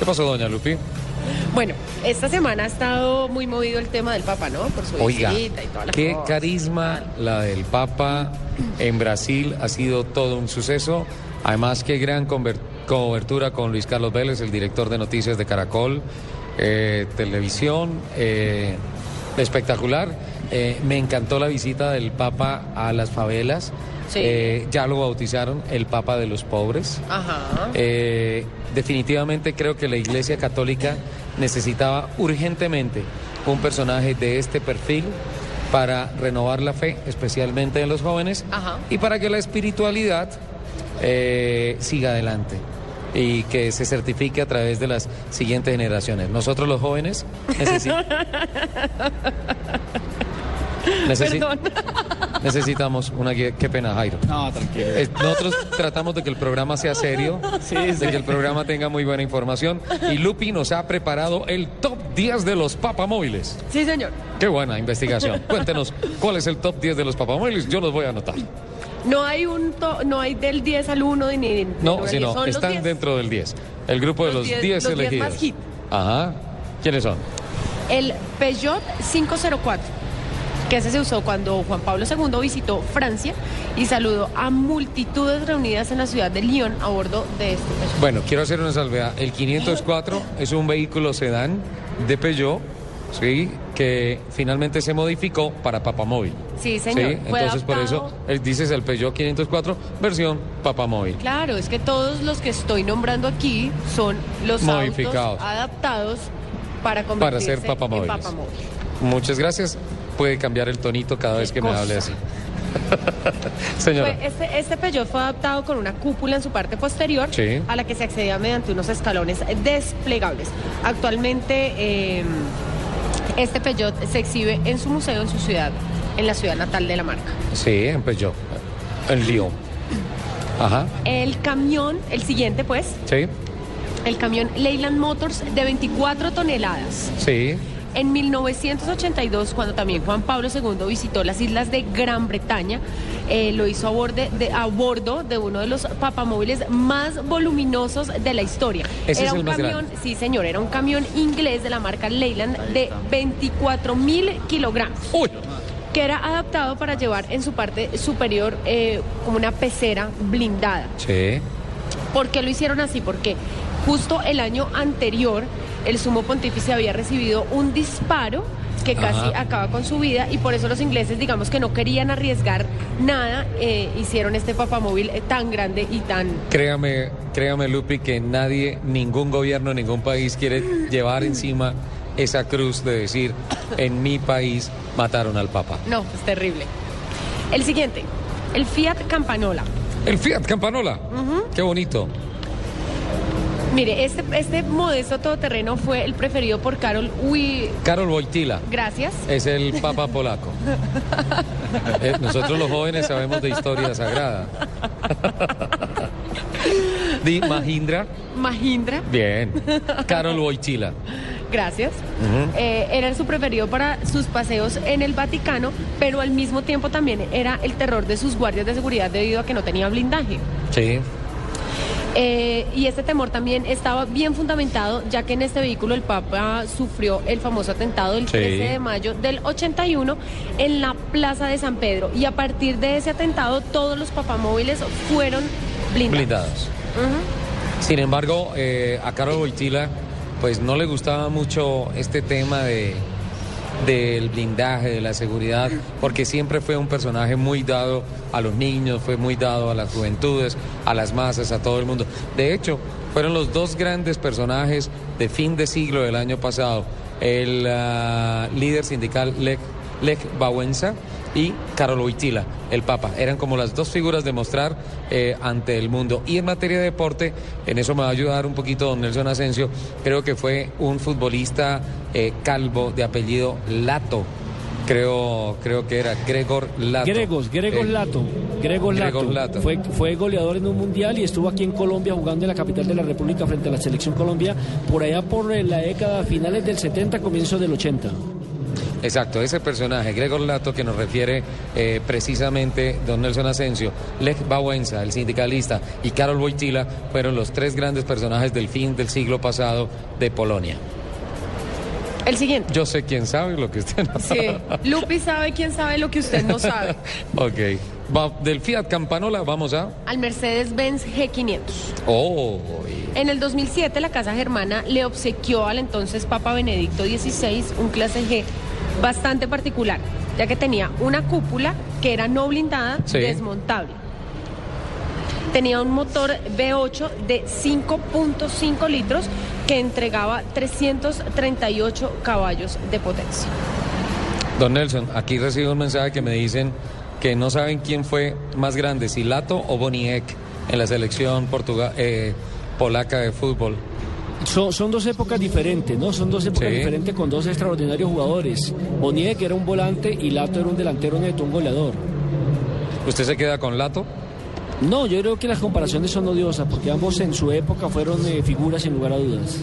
¿Qué pasó, doña Lupi? Bueno, esta semana ha estado muy movido el tema del Papa, ¿no? Por su Oiga, visita y toda la qué cosa. carisma la del Papa en Brasil, ha sido todo un suceso. Además, qué gran cobertura con Luis Carlos Vélez, el director de noticias de Caracol, eh, televisión, eh, espectacular. Eh, me encantó la visita del Papa a las favelas. Sí. Eh, ya lo bautizaron el Papa de los pobres. Ajá. Eh, definitivamente creo que la Iglesia Católica necesitaba urgentemente un personaje de este perfil para renovar la fe, especialmente en los jóvenes, Ajá. y para que la espiritualidad siga adelante y que se certifique a través de las siguientes generaciones. Nosotros los jóvenes necesitamos... Perdón. necesitamos una guía. Qué pena, Jairo. No, tranquilo. Eh, Nosotros tratamos de que el programa sea serio, de que el programa tenga muy buena información. Y Lupi nos ha preparado el top 10 de los papamóviles. Sí, señor. Qué buena investigación. Cuéntenos cuál es el top 10 de los papamóviles. Yo los voy a anotar. No hay un to- no hay del 10 al 1 ni del No, sino 10, están 10. dentro del 10. El grupo de Los los 10 10 los 10 elegidos. más hit. Ajá. ¿Quiénes son? El Peugeot 504, que ese se usó cuando Juan Pablo II visitó Francia y saludó a multitudes reunidas en la ciudad de Lyon a bordo de este Peugeot. Bueno, quiero hacer una salvedad. El 504 es un vehículo sedán de Peugeot, ¿sí? Que finalmente se modificó para papamóvil. Sí, señor. Sí, entonces por eso adaptado- eh, dices el Peugeot 504 versión papamóvil. Claro, es que todos los que estoy nombrando aquí son los Modificados. autos adaptados para Para convertirse ser papamóviles. en papamóvil. Muchas gracias. Puede cambiar el tonito cada vez que me hable así. Señora. Fue- este, este Peugeot fue adaptado con una cúpula en su parte posterior Sí. a la que se accedía mediante unos escalones desplegables. Actualmente eh, este Peugeot se exhibe en su museo en su ciudad, en la ciudad natal de la marca. Sí, en Peugeot. En Lyon. Ajá. El camión, el siguiente pues, Sí, el camión Leyland Motors de 24 toneladas. sí. En 1982, cuando también Juan Pablo II visitó las islas de Gran Bretaña, eh, lo hizo a, borde- de, a bordo de uno de los papamóviles más voluminosos de la historia. Ese era es un camión, grande. sí señor, era un camión inglés de la marca Leyland de 24 mil kilogramos Uy. que era adaptado para llevar en su parte superior eh, como una pecera blindada. Sí. ¿Por qué lo hicieron así? Porque justo el año anterior el sumo pontífice había recibido un disparo que casi Ajá. acaba con su vida y por eso los ingleses, digamos que no querían arriesgar nada, eh, hicieron este papamóvil eh, tan grande y tan... Créame, créame, Lupi, que nadie, ningún gobierno, ningún país quiere llevar encima esa cruz de decir, en mi país mataron al Papa. No, es terrible. El siguiente, el Fiat Campanola. El Fiat Campanola. Qué bonito. Mire, este, este modesto todoterreno fue el preferido por Carol Wi... Karol Wojtyla. Gracias. Es el Papa polaco. Eh, nosotros los jóvenes sabemos de historia sagrada. Di Mahindra. Mahindra. Bien. Karol Wojtyla. Gracias. Eh, era su preferido para sus paseos en el Vaticano, pero al mismo tiempo también era el terror de sus guardias de seguridad debido a que no tenía blindaje. Sí. Eh, y este temor también estaba bien fundamentado, ya que en este vehículo el Papa sufrió el famoso atentado del Sí. 13 de mayo del 81 en la Plaza de San Pedro. Y a partir de ese atentado, todos los papamóviles fueron blindados. Sin embargo, eh, a Karol Wojtyla pues no le gustaba mucho este tema de del blindaje, de la seguridad, porque siempre fue un personaje muy dado a los niños, fue muy dado a las juventudes, a las masas, a todo el mundo. De hecho, fueron los dos grandes personajes de fin de siglo del año pasado, el ah, líder sindical Lech, Lech Wałęsa y Karol Wojtyla, el Papa. Eran como las dos figuras de mostrar eh, ante el mundo. Y en materia de deporte, en eso me va a ayudar un poquito don Nelson Asensio, creo que fue un futbolista eh, calvo de apellido Lato. Creo, creo que era Gregor Lato. Gregos, Gregos Eh, Lato. Gregos Lato. Gregos Lato. Fue, fue goleador en un mundial y estuvo aquí en Colombia jugando en la capital de la República frente a la selección Colombia por allá por eh, la década finales del 70, comienzo del 80. Exacto, ese personaje, Gregor Lato, que nos refiere eh, precisamente don Nelson Asensio, Lech Wałęsa, el sindicalista, y Karol Wojtyla fueron los tres grandes personajes del fin del siglo pasado de Polonia. El siguiente. Yo sé quién sabe lo que usted no Sí, sabe. Lupi sabe quién sabe lo que usted no sabe. ok. Va- del Fiat Campanola vamos a... Al Mercedes-Benz G500. Oh, En el 2007, la Casa Germana le obsequió al entonces Papa Benedicto XVI un clase G bastante particular, ya que tenía una cúpula que era no blindada, Sí. desmontable. Tenía un motor V8 de 5.5 litros que entregaba 338 caballos de potencia. Don Nelson, aquí recibo un mensaje que me dicen que no saben quién fue más grande, si Lato o Boniek en la selección portuga- eh, polaca de fútbol. Son, son dos épocas diferentes, ¿no? Son dos épocas Sí. diferentes con dos extraordinarios jugadores. Boniek que era un volante y Lato era un delantero neto, un goleador. ¿Usted se queda con Lato? No, yo creo que las comparaciones son odiosas porque ambos en su época fueron eh, figuras sin lugar a dudas.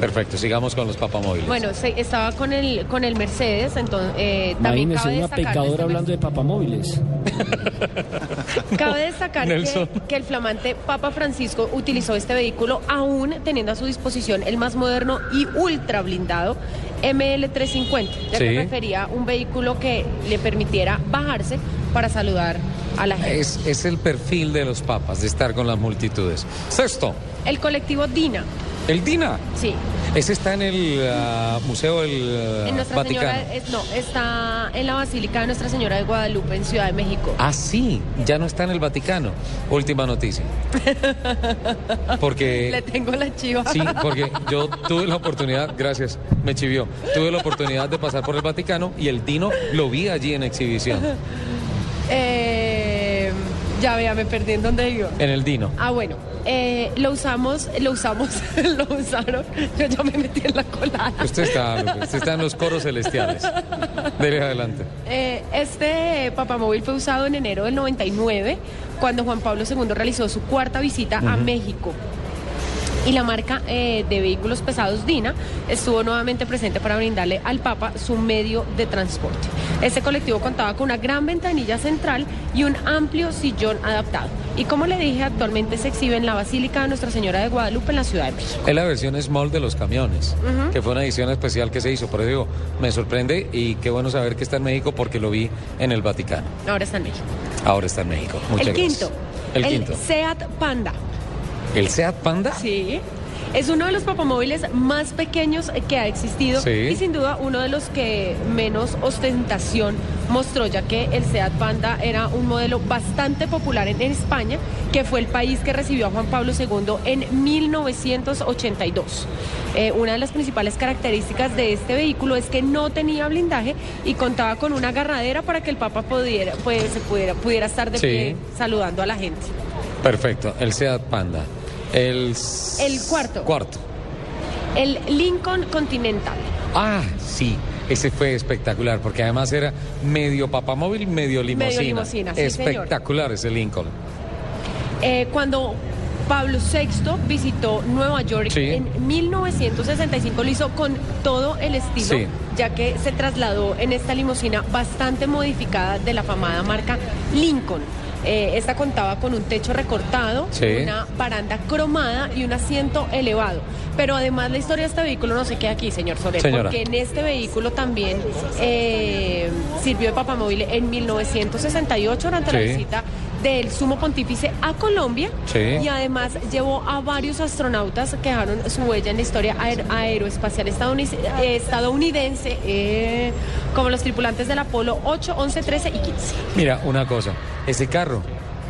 Perfecto, sigamos con los papamóviles. Bueno, se- estaba con el, con el Mercedes, entonces eh, también cabe una pecadora este hablando de papamóviles. Cabe destacar que, el flamante Papa Francisco utilizó este vehículo aún teniendo a su disposición el más moderno y ultra blindado ML350, ya Sí. que prefería un vehículo que le permitiera bajarse para saludar a la gente. Es, es el perfil de los papas, de estar con las multitudes. Sexto, El colectivo DINA, el DINA. sí, Ese está en el ah, Museo del ah, en Nuestra Vaticano. Señora, es- no, está en la Basílica de Nuestra Señora de Guadalupe en Ciudad de México. Ah, sí, ya no está en el Vaticano. Última noticia. Le Porque... tengo la chiva. Sí, porque yo tuve la oportunidad, gracias, me chivió, tuve la oportunidad de pasar por el Vaticano y el Dino lo vi allí en exhibición, Eh, ya vea, me perdí en dónde iba. en el Dino. Ah, bueno, eh, lo usamos, lo usamos, lo usaron. Yo ya me metí en la colada. Usted está, usted está en los coros celestiales. Dele adelante. Eh, este papamóvil fue usado en enero del 99, cuando Juan Pablo II realizó su cuarta visita a México. Y la marca eh, de vehículos pesados DINA estuvo nuevamente presente para brindarle al Papa su medio de transporte. Este colectivo contaba con una gran ventanilla central y un amplio sillón adaptado. Y como le dije, actualmente se exhibe en la Basílica de Nuestra Señora de Guadalupe en la Ciudad de México. Es la versión small de los camiones, que fue una edición especial que se hizo. Por eso digo, me sorprende y qué bueno saber que está en México porque lo vi en el Vaticano. Ahora está en México. Ahora está en México. Muchas el gracias. quinto, El, quinto. Seat Panda. ¿El Seat Panda? Sí. Es uno de los papamóviles más pequeños que ha existido Sí. y sin duda uno de los que menos ostentación mostró, ya que el Seat Panda era un modelo bastante popular en, España, que fue el país que recibió a Juan Pablo II en 1982. Eh, una de las principales características de este vehículo es que no tenía blindaje y contaba con una agarradera para que el Papa pudiera, pues, pudiera, pudiera estar de Sí. pie saludando a la gente. Perfecto, el Seat Panda. El, El cuarto. Cuarto. El Lincoln Continental. Ah, sí. Ese fue espectacular porque además era medio papamóvil, medio limosina. limosina, sí, señor. espectacular ese Lincoln. Eh, cuando Pablo VI visitó Nueva York Sí. en 1965, lo hizo con todo el estilo, Sí. ya que se trasladó en esta limusina bastante modificada de la famada marca Lincoln. Eh, esta contaba con un techo recortado, Sí. una baranda cromada y un asiento elevado. Pero además la historia de este vehículo no se queda aquí, señor Soler, Señora. porque en este vehículo también eh, sirvió de papamóvil en 1968 durante la visita del sumo pontífice a Colombia Sí. y además llevó a varios astronautas que dejaron su huella en la historia aer- aeroespacial estadounidense, eh, estadounidense eh, como los tripulantes del Apolo 8, 11, 13 y 15. Mira, una cosa, ese carro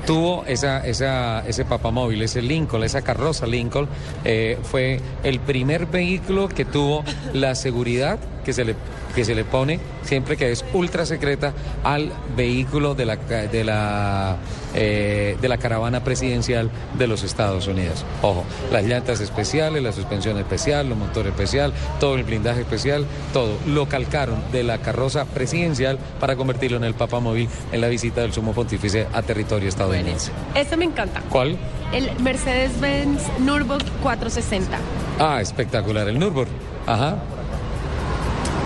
tuvo esa, esa, ese papamóvil, ese Lincoln, esa carroza Lincoln, eh, fue el primer vehículo que tuvo la seguridad que se le que se le pone siempre que es ultra secreta al vehículo de la de la eh, de la caravana presidencial de los Estados Unidos. Ojo, las llantas especiales, la suspensión especial, los motores especial, todo el blindaje especial, todo lo calcaron de la carroza presidencial para convertirlo en el papamóvil en la visita del sumo pontífice a territorio estadounidense. Este me encanta. ¿Cuál? El Mercedes-Benz Nürburgring 460. Ah, espectacular, el Nürburgring. Ajá.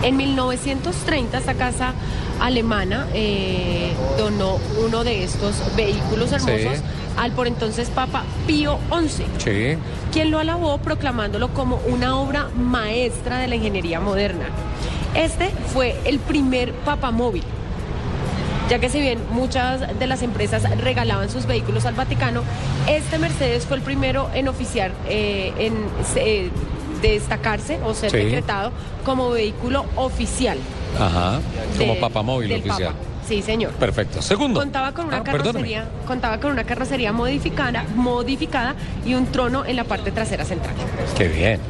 En 1930 esta casa alemana eh, donó uno de estos vehículos hermosos Sí. al por entonces Papa Pío XI, Sí. quien lo alabó proclamándolo como una obra maestra de la ingeniería moderna. Este fue el primer papamóvil ya que si bien muchas de las empresas regalaban sus vehículos al Vaticano, este Mercedes fue el primero en oficiar, eh, en eh, destacarse o ser Sí. decretado como vehículo oficial. Ajá. Como papamóvil del oficial. Papa. Sí, señor. Perfecto. Segundo. Contaba con una Ah, perdóname. carrocería, contaba con una carrocería modificada, modificada y un trono en la parte trasera central. Qué bien.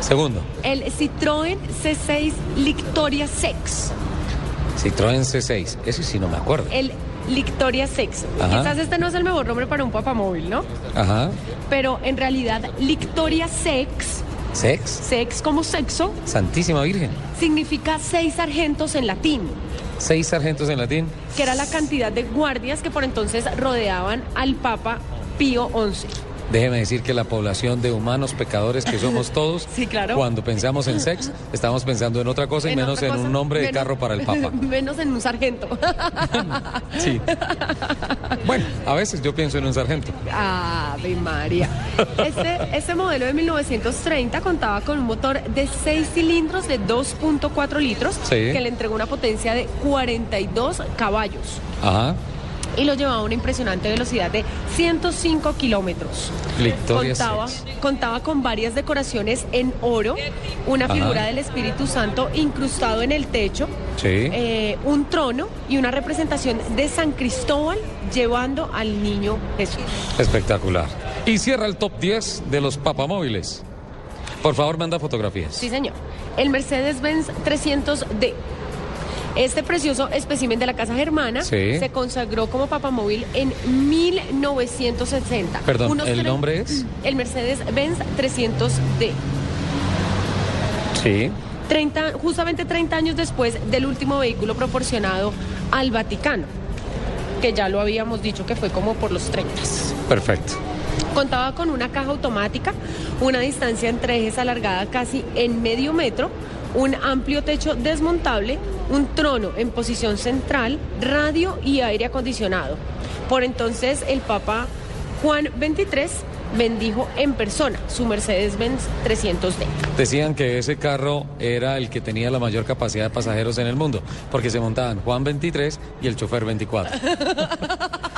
Segundo. El Citroën C6 Lictoria Sex. Citroën C6. Eso sí no me acuerdo. El Lictoria Sex. Ajá. Quizás este no es el mejor nombre para un papamóvil, ¿no? Ajá. pero en realidad Lictoria Sex, Sex. sex como sexo, Santísima Virgen. significa seis sargentos en latín, Seis sargentos en latín. que era la cantidad de guardias que por entonces rodeaban al Papa Pío XI. Déjeme decir que la población de humanos pecadores que somos todos, Sí, claro. cuando pensamos en sex, estamos pensando en otra cosa y menos en un nombre de carro para el Papa. menos en un sargento. Sí. Bueno, a veces yo pienso en un sargento. Ave María. Este, este modelo de 1930 contaba con un motor de 6 cilindros de 2.4 litros Sí. que le entregó una potencia de 42 caballos. Ajá. Y lo llevaba a una impresionante velocidad de 105 kilómetros. Contaba, contaba con varias decoraciones en oro, una Ajá. figura del Espíritu Santo incrustado en el techo, Sí. eh, un trono y una representación de San Cristóbal llevando al niño Jesús. Espectacular. Y cierra el top 10 de los papamóviles. Por favor, manda fotografías. Sí, señor. El Mercedes-Benz 300D. Este precioso espécimen de la Casa Germana Sí. se consagró como papamóvil en 1960. Perdón, Unos ¿el nombre es? El Mercedes-Benz 300D. Sí. 30, justamente 30 años después del último vehículo proporcionado al Vaticano, que ya lo habíamos dicho que fue como por los 30. Perfecto. Contaba con una caja automática, una distancia entre ejes alargada casi en medio metro, un amplio techo desmontable, un trono en posición central, radio y aire acondicionado. Por entonces el Papa Juan XXIII bendijo en persona su Mercedes-Benz 300D. Decían que ese carro era el que tenía la mayor capacidad de pasajeros en el mundo, porque se montaban Juan 23 y el chofer 24.